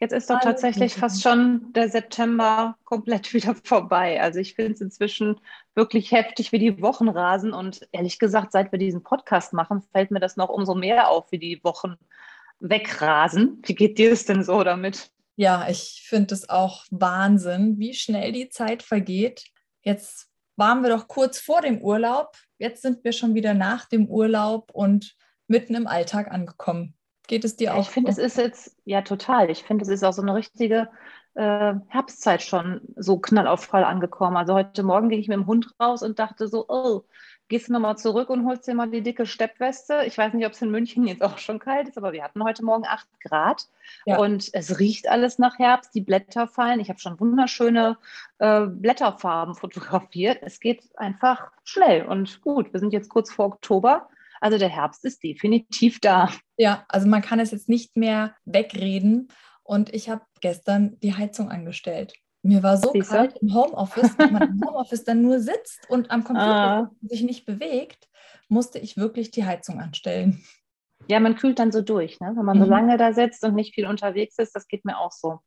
jetzt ist doch tatsächlich fast schon der September komplett wieder vorbei. Also ich finde es inzwischen wirklich heftig, wie die Wochen rasen. Und ehrlich gesagt, seit wir diesen Podcast machen, fällt mir das noch umso mehr auf, wie die Wochen wegrasen. Wie geht dir es denn so damit? Ja, ich finde es auch Wahnsinn, wie schnell die Zeit vergeht. Jetzt waren wir doch kurz vor dem Urlaub. Jetzt sind wir schon wieder nach dem Urlaub und mitten im Alltag angekommen. Geht es dir ja, auch? Ich finde, es ist jetzt, ja, total. Ich finde, es ist auch so eine richtige äh, Herbstzeit schon so knallaufvoll angekommen. Also heute Morgen ging ich mit dem Hund raus und dachte so, oh, gehst du nochmal zurück und holst dir mal die dicke Steppweste. Ich weiß nicht, ob es in München jetzt auch schon kalt ist, aber wir hatten heute Morgen 8 Grad ja. und es riecht alles nach Herbst. Die Blätter fallen. Ich habe schon wunderschöne äh, Blätterfarben fotografiert. Es geht einfach schnell und gut. Wir sind jetzt kurz vor Oktober. Also der Herbst ist definitiv da. Ja, also man kann es jetzt nicht mehr wegreden. Und ich habe gestern die Heizung angestellt. Mir war so Siehste? kalt im Homeoffice, wenn man im Homeoffice dann nur sitzt und am Computer ah. sich nicht bewegt, musste ich wirklich die Heizung anstellen. Ja, man kühlt dann so durch, ne? wenn man mhm. so lange da sitzt und nicht viel unterwegs ist. Das geht mir auch so.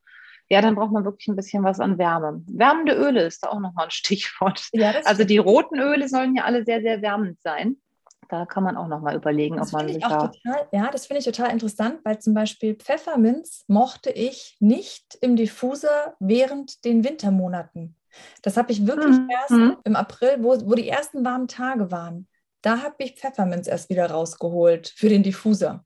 Ja, dann braucht man wirklich ein bisschen was an Wärme. Wärmende Öle ist da auch nochmal ein Stichwort. Ja, also die roten Öle sollen ja alle sehr, sehr wärmend sein. Da kann man auch nochmal überlegen, das ob man sich da. Total, ja, das finde ich total interessant, weil zum Beispiel Pfefferminz mochte ich nicht im Diffuser während den Wintermonaten. Das habe ich wirklich mhm. erst mhm. im April, wo, wo die ersten warmen Tage waren. Da habe ich Pfefferminz erst wieder rausgeholt für den Diffuser.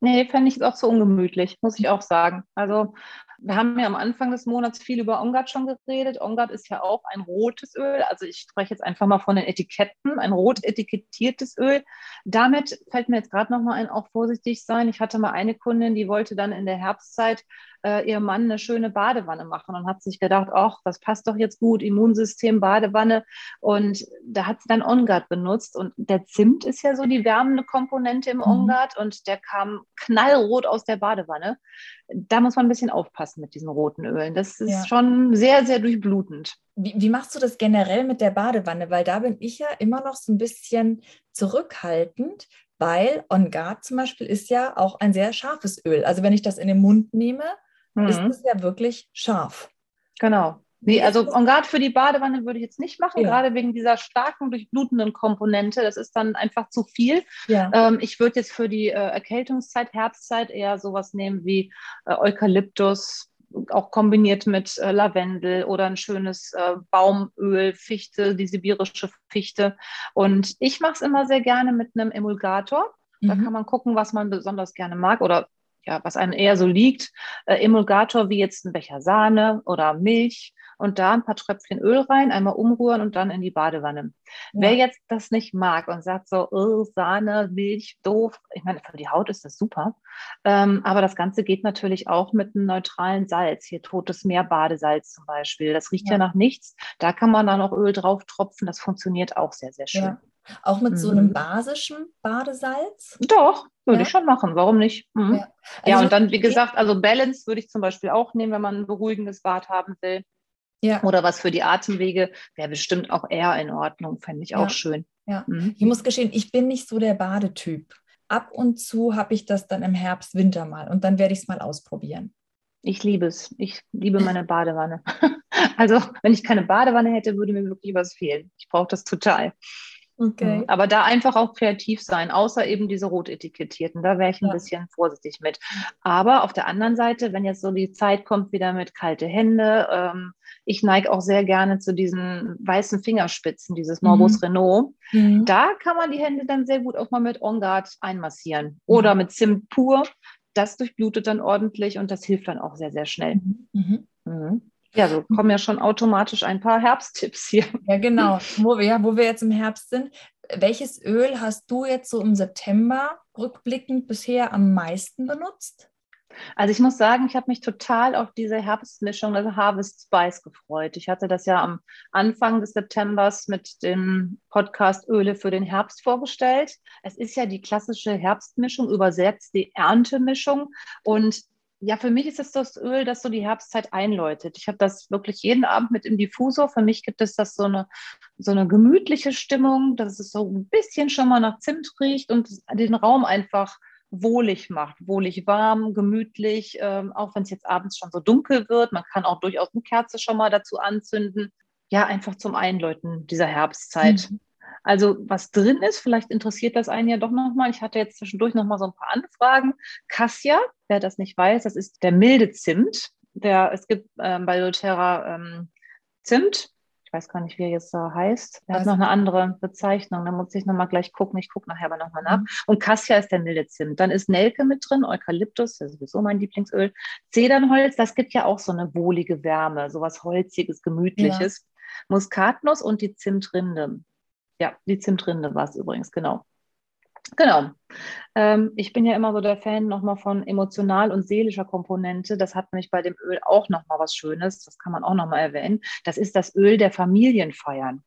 Nee, fände ich es auch so ungemütlich, muss ich auch sagen. Also wir haben ja am Anfang des Monats viel über Ongat schon geredet. Ongat ist ja auch ein rotes Öl. Also ich spreche jetzt einfach mal von den Etiketten, ein rot etikettiertes Öl. Damit fällt mir jetzt gerade noch mal ein, auch vorsichtig sein. Ich hatte mal eine Kundin, die wollte dann in der Herbstzeit äh, ihrem Mann eine schöne Badewanne machen und hat sich gedacht, ach, das passt doch jetzt gut, Immunsystem, Badewanne. Und da hat sie dann Ongat benutzt. Und der Zimt ist ja so die wärmende Komponente im mhm. Ongat und der kam knallrot aus der Badewanne. Da muss man ein bisschen aufpassen mit diesen roten Ölen. Das ist ja. schon sehr, sehr durchblutend. Wie, wie, machst du das generell mit der Badewanne? Weil da bin ich ja immer noch so ein bisschen zurückhaltend, weil On Guard zum Beispiel ist ja auch ein sehr scharfes Öl. Also wenn ich das in den Mund nehme, mhm. ist es ja wirklich scharf. Genau. Nee, also En Garde für die Badewanne würde ich jetzt nicht machen, ja. gerade wegen dieser starken, durchblutenden Komponente. Das ist dann einfach zu viel. Ja. Ähm, ich würde jetzt für die äh, Erkältungszeit, Herbstzeit eher sowas nehmen wie äh, Eukalyptus, auch kombiniert mit äh, Lavendel oder ein schönes äh, Baumöl, Fichte, die sibirische Fichte. Und ich mache es immer sehr gerne mit einem Emulgator. Da mhm. kann man gucken, was man besonders gerne mag oder ja, was einem eher so liegt. Äh, Emulgator wie jetzt ein Becher Sahne oder Milch und da ein paar Tröpfchen Öl rein, einmal umrühren und dann in die Badewanne. Ja. Wer jetzt das nicht mag und sagt so, oh, Sahne, Milch, doof, ich meine, für die Haut ist das super, ähm, aber das Ganze geht natürlich auch mit einem neutralen Salz, hier totes Meerbadesalz zum Beispiel, das riecht ja. ja nach nichts, da kann man dann auch Öl drauf tropfen, das funktioniert auch sehr, sehr schön. Ja. Auch mit mhm. so einem mhm. basischen Badesalz? Doch, würde ja. ich schon machen. Warum nicht? Mhm. Ja. Also ja, und dann, wie gesagt, also Balance würde ich zum Beispiel auch nehmen, wenn man ein beruhigendes Bad haben will. Ja. Oder was für die Atemwege wäre bestimmt auch eher in Ordnung, fände ich auch schön. Ja, mhm. ich muss gestehen, ich bin nicht so der Badetyp. Ab und zu habe ich das dann im Herbst, Winter mal und dann werde ich es mal ausprobieren. Ich liebe es. Ich liebe meine Badewanne. also, wenn ich keine Badewanne hätte, würde mir wirklich was fehlen. Ich brauche das total. Okay. Mhm. Aber da einfach auch kreativ sein, außer eben diese rot etikettierten. Da wäre ich ein ja. bisschen vorsichtig mit. Aber auf der anderen Seite, wenn jetzt so die Zeit kommt, wieder mit kalte Hände, ähm, ich neige auch sehr gerne zu diesen weißen Fingerspitzen, dieses Morbus mhm. Renault. Mhm. Da kann man die Hände dann sehr gut auch mal mit On Guard einmassieren oder mit Zimt pur. Das durchblutet dann ordentlich und das hilft dann auch sehr, sehr schnell. Mhm. Ja, so kommen ja schon automatisch ein paar Herbsttipps hier. Ja, genau. Wo wir, wo wir jetzt im Herbst sind. Welches Öl hast du jetzt so im September rückblickend bisher am meisten benutzt? Also ich muss sagen, ich habe mich total auf diese Herbstmischung, also Harvest Spice, gefreut. Ich hatte das ja am Anfang des Septembers mit dem Podcast Öle für den Herbst vorgestellt. Es ist ja die klassische Herbstmischung, übersetzt die Erntemischung. Und ja, für mich ist es das Öl, das so die Herbstzeit einläutet. Ich habe das wirklich jeden Abend mit im Diffusor. Für mich gibt es das so eine, so eine gemütliche Stimmung, dass es so ein bisschen schon mal nach Zimt riecht und den Raum einfach wohlig macht, wohlig warm, gemütlich, ähm, auch wenn es jetzt abends schon so dunkel wird. Man kann auch durchaus eine Kerze schon mal dazu anzünden. Ja, einfach zum Einläuten dieser Herbstzeit. Mhm. Also was drin ist, vielleicht interessiert das einen ja doch nochmal. Ich hatte jetzt zwischendurch nochmal so ein paar Anfragen. Cassia, wer das nicht weiß, das ist der milde Zimt. Der, es gibt ähm, bei doTERRA ähm, Zimt, weiß gar nicht, wie er jetzt da heißt. Er hat noch eine andere Bezeichnung. Da muss ich nochmal gleich gucken. Ich gucke nachher aber nochmal nach. Mhm. Und Cassia ist der milde Zimt. Dann ist Nelke mit drin, Eukalyptus, das ist sowieso mein Lieblingsöl. Zedernholz, das gibt ja auch so eine wohlige Wärme, sowas Holziges, Gemütliches. Ja. Muskatnuss und die Zimtrinde. Ja, die Zimtrinde war es übrigens, genau. Genau. Ähm, ich bin ja immer so der Fan nochmal von emotional und seelischer Komponente. Das hat nämlich bei dem Öl auch nochmal was Schönes. Das kann man auch nochmal erwähnen. Das ist das Öl der Familienfeiern.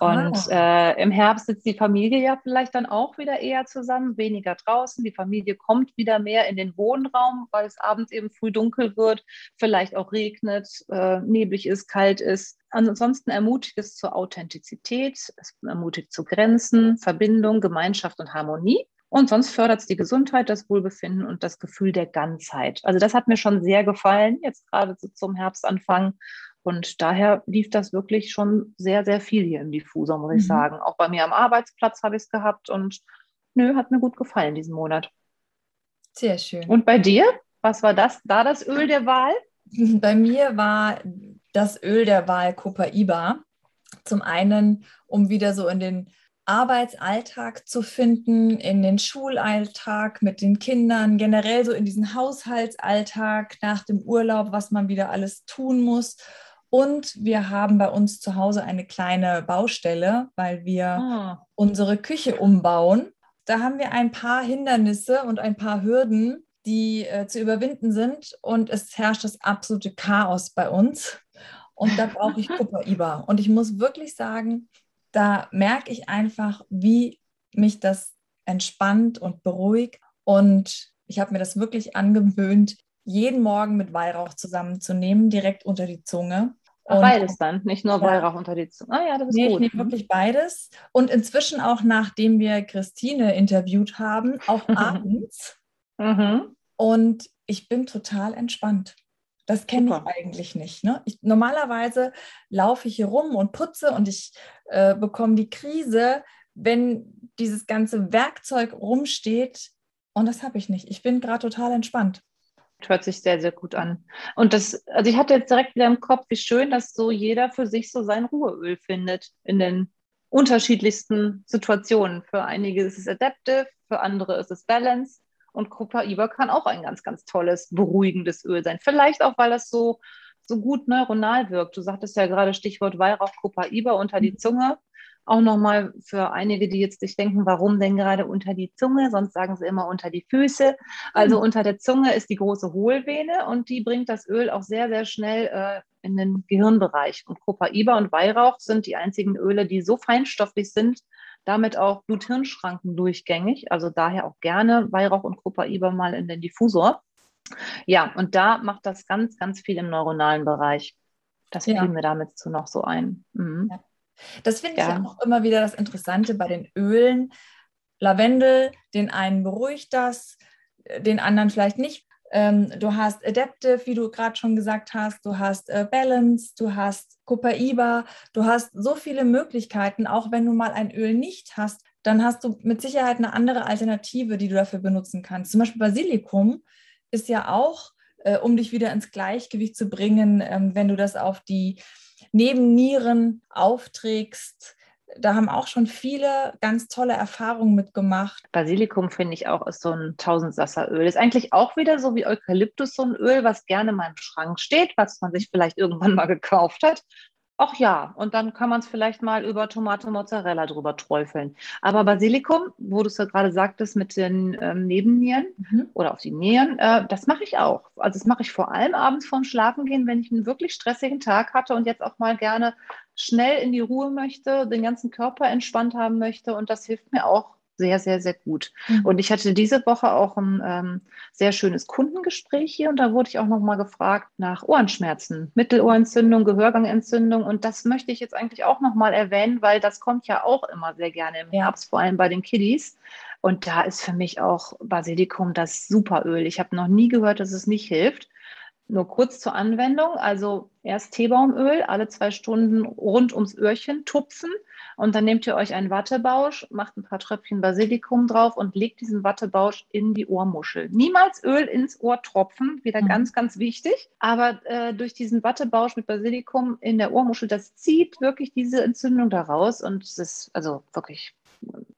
Und ah. äh, im Herbst sitzt die Familie ja vielleicht dann auch wieder eher zusammen, weniger draußen. Die Familie kommt wieder mehr in den Wohnraum, weil es abends eben früh dunkel wird, vielleicht auch regnet, äh, neblig ist, kalt ist. Ansonsten ermutigt es zur Authentizität, es ermutigt zu Grenzen, Verbindung, Gemeinschaft und Harmonie. Und sonst fördert es die Gesundheit, das Wohlbefinden und das Gefühl der Ganzheit. Also das hat mir schon sehr gefallen, jetzt gerade zum Herbstanfang. Und daher lief das wirklich schon sehr, sehr viel hier im Diffusor, muss mhm. ich sagen. Auch bei mir am Arbeitsplatz habe ich es gehabt und nö, hat mir gut gefallen diesen Monat. Sehr schön. Und bei dir? Was war das? Da das Öl der Wahl? Bei mir war das Öl der Wahl Copaiba. Zum einen, um wieder so in den Arbeitsalltag zu finden, in den Schulalltag mit den Kindern, generell so in diesen Haushaltsalltag nach dem Urlaub, was man wieder alles tun muss. Und wir haben bei uns zu Hause eine kleine Baustelle, weil wir ah. unsere Küche umbauen. Da haben wir ein paar Hindernisse und ein paar Hürden, die äh, zu überwinden sind. Und es herrscht das absolute Chaos bei uns. Und da brauche ich Kupfer-Iba. Und ich muss wirklich sagen, da merke ich einfach, wie mich das entspannt und beruhigt. Und ich habe mir das wirklich angewöhnt, jeden Morgen mit Weihrauch zusammenzunehmen, direkt unter die Zunge. Und, beides dann, nicht nur Weihrauch unter die Zunge. Ah ja, das ist nee, gut. Ich nehme wirklich beides. Und inzwischen auch, nachdem wir Christine interviewt haben, auch abends. Mhm. Und ich bin total entspannt. Das kenne ich eigentlich nicht. Ne? Ich, normalerweise laufe ich hier rum und putze und ich äh, bekomme die Krise, wenn dieses ganze Werkzeug rumsteht. Und das habe ich nicht. Ich bin gerade total entspannt. Hört sich sehr, sehr gut an. Und das, also ich hatte jetzt direkt wieder im Kopf, wie schön, dass so jeder für sich so sein Ruheöl findet in den unterschiedlichsten Situationen. Für einige ist es Adaptive, für andere ist es Balance. Und Copaiba kann auch ein ganz, ganz tolles, beruhigendes Öl sein. Vielleicht auch, weil das so, so gut neuronal wirkt. Du sagtest ja gerade Stichwort Weihrauch Copaiba unter die mhm. Zunge. Auch nochmal für einige, die jetzt sich denken, warum denn gerade unter die Zunge? Sonst sagen sie immer unter die Füße. Also mhm. unter der Zunge ist die große Hohlvene und die bringt das Öl auch sehr, sehr schnell äh, in den Gehirnbereich. Und Copaiba und Weihrauch sind die einzigen Öle, die so feinstofflich sind, damit auch Blut-Hirn-Schranken durchgängig. Also daher auch gerne Weihrauch und Copaiba mal in den Diffusor. Ja, und da macht das ganz, ganz viel im neuronalen Bereich. Das ja. fiel mir damit zu noch so ein. Mhm. Ja. Das finde ich ja. auch immer wieder das Interessante bei den Ölen. Lavendel, den einen beruhigt das, den anderen vielleicht nicht. Ähm, du hast Adaptive, wie du gerade schon gesagt hast, du hast äh, Balance, du hast Copaiba, du hast so viele Möglichkeiten, auch wenn du mal ein Öl nicht hast, dann hast du mit Sicherheit eine andere Alternative, die du dafür benutzen kannst. Zum Beispiel Basilikum ist ja auch, äh, um dich wieder ins Gleichgewicht zu bringen, ähm, wenn du das auf die Nebennieren aufträgst. Da haben auch schon viele ganz tolle Erfahrungen mitgemacht. Basilikum finde ich auch ist so ein Tausendsasseröl. Ist eigentlich auch wieder so wie Eukalyptus so ein Öl, was gerne mal im Schrank steht, was man sich vielleicht irgendwann mal gekauft hat. Ach ja, und dann kann man es vielleicht mal über Tomate Mozzarella drüber träufeln. Aber Basilikum, wo du es ja gerade sagtest, mit den ähm, Nebennieren mhm. oder auf die Nieren, äh, das mache ich auch. Also das mache ich vor allem abends vorm Schlafengehen, wenn ich einen wirklich stressigen Tag hatte und jetzt auch mal gerne schnell in die Ruhe möchte, den ganzen Körper entspannt haben möchte. Und das hilft mir auch sehr, sehr, sehr gut. Mhm. Und ich hatte diese Woche auch ein ähm, sehr schönes Kundengespräch hier und da wurde ich auch nochmal gefragt nach Ohrenschmerzen, Mittelohrentzündung, Gehörgangentzündung und das möchte ich jetzt eigentlich auch nochmal erwähnen, weil das kommt ja auch immer sehr gerne im Herbst, vor allem bei den Kiddies. Und da ist für mich auch Basilikum das Superöl. Ich habe noch nie gehört, dass es nicht hilft. Nur kurz zur Anwendung, also erst Teebaumöl alle zwei Stunden rund ums Öhrchen tupfen und dann nehmt ihr euch einen Wattebausch, macht ein paar Tröpfchen Basilikum drauf und legt diesen Wattebausch in die Ohrmuschel. Niemals Öl ins Ohr tropfen, wieder mhm. ganz, ganz wichtig. Aber äh, durch diesen Wattebausch mit Basilikum in der Ohrmuschel, das zieht wirklich diese Entzündung daraus und es ist also wirklich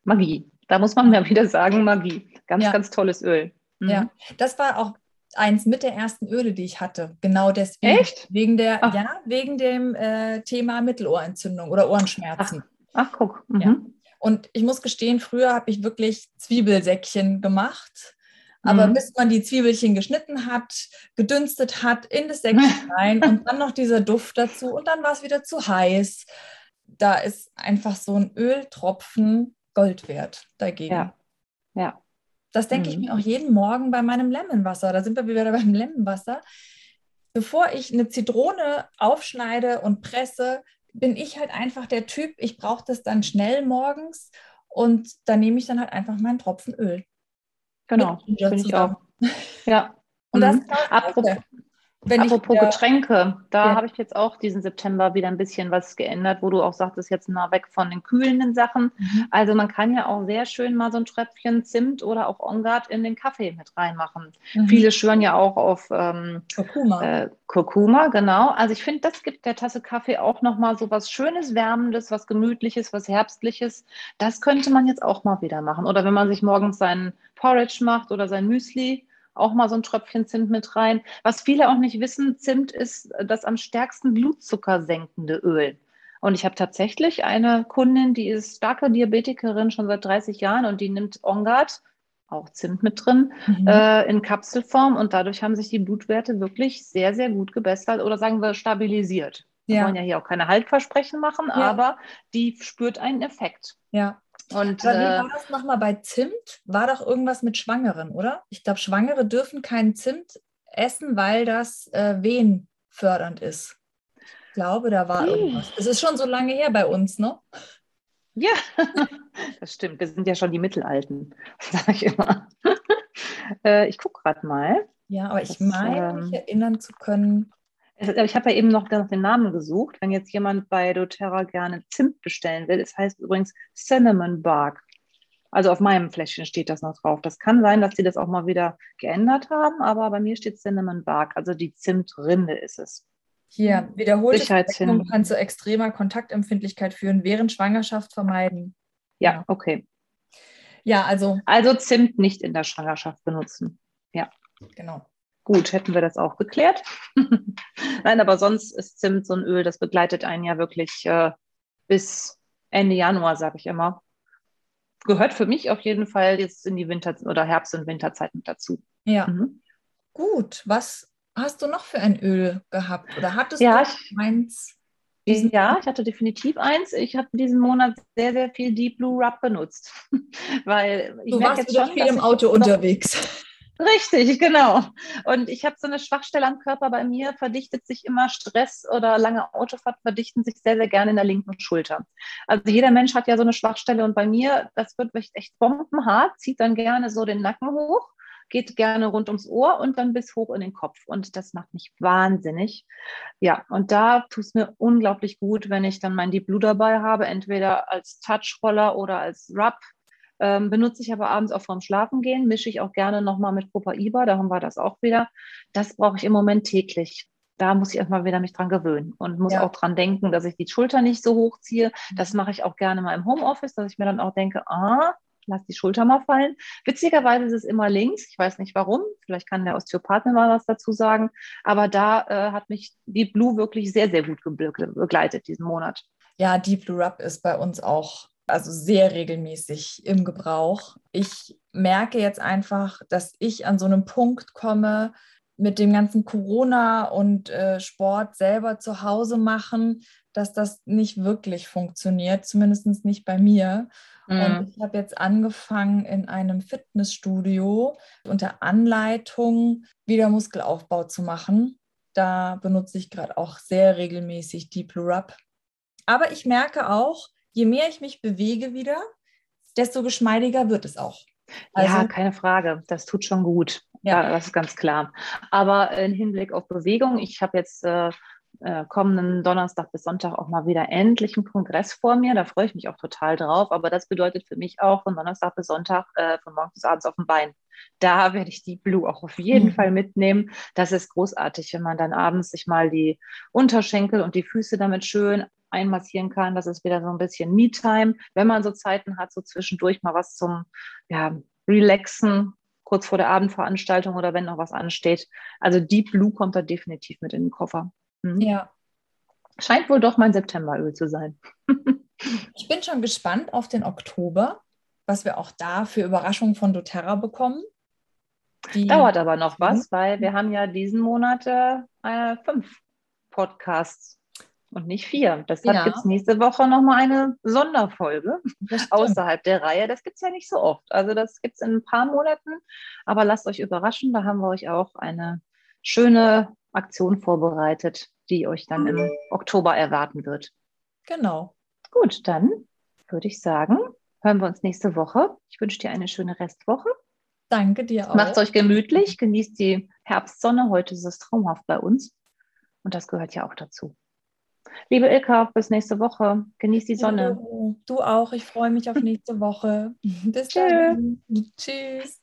Magie. Da muss man ja wieder sagen, Magie. Ganz, ja. ganz tolles Öl. Mhm. Ja, das war auch eins mit der ersten Öle, die ich hatte. Genau deswegen. Echt? Wegen der, ja, wegen dem äh, Thema Mittelohrentzündung oder Ohrenschmerzen. Ach. Ach, guck. Mhm. Ja. Und ich muss gestehen, früher habe ich wirklich Zwiebelsäckchen gemacht. Aber mhm. bis man die Zwiebelchen geschnitten hat, gedünstet hat, in das Säckchen rein und dann noch dieser Duft dazu und dann war es wieder zu heiß. Da ist einfach so ein Öltropfen Gold wert dagegen. Ja. ja. Das denke mhm. ich mir auch jeden Morgen bei meinem Lemonwasser. Da sind wir wieder beim Lemonwasser. Bevor ich eine Zitrone aufschneide und presse, bin ich halt einfach der Typ, ich brauche das dann schnell morgens und da nehme ich dann halt einfach meinen Tropfen Öl. Genau, bin ich auch. Ja. Und das mhm. Apropos, wenn Apropos ich, Getränke, da ja. habe ich jetzt auch diesen September wieder ein bisschen was geändert, wo du auch sagtest, jetzt mal weg von den kühlenden Sachen. Mhm. Also man kann ja auch sehr schön mal so ein Tröpfchen Zimt oder auch Ongard in den Kaffee mit reinmachen. Mhm. Viele schwören ja auch auf ähm, Kurkuma. Äh, Kurkuma, genau. Also ich finde, das gibt der Tasse Kaffee auch nochmal so was Schönes, Wärmendes, was Gemütliches, was Herbstliches. Das könnte man jetzt auch mal wieder machen. Oder wenn man sich morgens seinen Porridge macht oder sein Müsli, auch mal so ein Tröpfchen Zimt mit rein. Was viele auch nicht wissen, Zimt ist das am stärksten Blutzucker senkende Öl. Und ich habe tatsächlich eine Kundin, die ist starke Diabetikerin schon seit 30 Jahren und die nimmt Ongard, auch Zimt mit drin, mhm. äh, in Kapselform und dadurch haben sich die Blutwerte wirklich sehr, sehr gut gebessert oder sagen wir stabilisiert. Wir ja. wollen ja hier auch keine Haltversprechen machen, ja. aber die spürt einen Effekt. Ja. Und, Aber wie äh, war das nochmal bei Zimt? War doch irgendwas mit Schwangeren, oder? Ich glaube, Schwangere dürfen keinen Zimt essen, weil das äh, wehenfördernd ist. Ich glaube, da war irgendwas. Es ist schon so lange her bei uns, ne? Ja, das stimmt. Wir sind ja schon die Mittelalten, sage ich immer. äh, ich gucke gerade mal. Ja, aber ich meine, ähm, mich erinnern zu können, ich habe ja eben noch den Namen gesucht. Wenn jetzt jemand bei doTERRA gerne Zimt bestellen will, es heißt übrigens Cinnamon Bark. Also auf meinem Fläschchen steht das noch drauf. Das kann sein, dass sie das auch mal wieder geändert haben, aber bei mir steht Cinnamon Bark, also die Zimtrinde ist es. Hier, wiederholte Verwendung kann zu extremer Kontaktempfindlichkeit führen, während Schwangerschaft vermeiden. Ja, okay. Ja, also. Also Zimt nicht in der Schwangerschaft benutzen. Ja. Genau. Gut, hätten wir das auch geklärt. Nein, aber sonst ist Zimt so ein Öl, das begleitet einen ja wirklich äh, bis Ende Januar, sage ich immer. Gehört für mich auf jeden Fall jetzt in die Winter- oder Herbst- und Winterzeit mit dazu. Ja. Mhm. Gut, was hast du noch für ein Öl gehabt? Oder hattest ja, du ich, eins? Ja, ich hatte definitiv eins. Ich habe diesen Monat sehr, sehr viel Deep Blue Rub benutzt. Weil ich du warst jetzt schon, viel im Auto unterwegs. Richtig, genau. Und ich habe so eine Schwachstelle am Körper. Bei mir verdichtet sich immer Stress oder lange Autofahrt verdichten sich sehr, sehr gerne in der linken Schulter. Also jeder Mensch hat ja so eine Schwachstelle und bei mir, das wird echt bombenhart, zieht dann gerne so den Nacken hoch, geht gerne rund ums Ohr und dann bis hoch in den Kopf. Und das macht mich wahnsinnig. Ja, und da tut es mir unglaublich gut, wenn ich dann mein Deep Blue dabei habe, entweder als Touchroller oder als Rub ähm, benutze ich aber abends auch vorm Schlafengehen, mische ich auch gerne nochmal mit Copaiba, da haben wir das auch wieder. Das brauche ich im Moment täglich. Da muss ich erstmal wieder mich dran gewöhnen und muss ja. auch dran denken, dass ich die Schulter nicht so hoch ziehe. Das mache ich auch gerne mal im Homeoffice, dass ich mir dann auch denke, ah, lass die Schulter mal fallen. Witzigerweise ist es immer links. Ich weiß nicht warum. Vielleicht kann der Osteopath mir mal was dazu sagen. Aber da äh, hat mich Deep Blue wirklich sehr, sehr gut begleitet diesen Monat. Ja, Deep Blue Rub ist bei uns auch also sehr regelmäßig im Gebrauch. Ich merke jetzt einfach, dass ich an so einem Punkt komme, mit dem ganzen Corona und äh, Sport selber zu Hause machen, dass das nicht wirklich funktioniert, zumindest nicht bei mir. Mhm. Und ich habe jetzt angefangen, in einem Fitnessstudio unter Anleitung wieder Muskelaufbau zu machen. Da benutze ich gerade auch sehr regelmäßig Deep Blue Rub. Aber ich merke auch, je mehr ich mich bewege wieder, desto geschmeidiger wird es auch. Also, ja, keine Frage. Das tut schon gut. Ja. ja. das ist ganz klar. Aber im Hinblick auf Bewegung, ich habe jetzt äh, äh, kommenden Donnerstag bis Sonntag auch mal wieder endlich einen Kongress vor mir. Da freue ich mich auch total drauf. Aber das bedeutet für mich auch von Donnerstag bis Sonntag, äh, von morgens bis abends auf dem Bein. Da werde ich die Blue auch auf jeden mhm. Fall mitnehmen. Das ist großartig, wenn man dann abends sich mal die Unterschenkel und die Füße damit schön einmassieren kann. Das ist wieder so ein bisschen Me-Time, wenn man so Zeiten hat, so zwischendurch mal was zum ja, Relaxen, kurz vor der Abendveranstaltung oder wenn noch was ansteht. Also Deep Blue kommt da definitiv mit in den Koffer. Mhm. Ja. Scheint wohl doch mein Septemberöl zu sein. ich bin schon gespannt auf den Oktober, was wir auch da für Überraschungen von doTERRA bekommen. Die Dauert aber noch was, mhm. weil wir haben ja diesen Monat äh, fünf Podcasts und nicht vier. Deshalb ja. gibt es nächste Woche nochmal eine Sonderfolge außerhalb der Reihe. Das gibt es ja nicht so oft. Also das gibt es in ein paar Monaten. Aber lasst euch überraschen, da haben wir euch auch eine schöne Aktion vorbereitet, die euch dann im Oktober erwarten wird. Genau. Gut, dann würde ich sagen, hören wir uns nächste Woche. Ich wünsche dir eine schöne Restwoche. Danke dir auch. Macht es euch gemütlich, genießt die Herbstsonne. Heute ist es traumhaft bei uns. Und das gehört ja auch dazu. Liebe Ilka, bis nächste Woche. Genieß die Sonne. Du auch. Ich freue mich auf nächste Woche. Bis dann. Tschüss.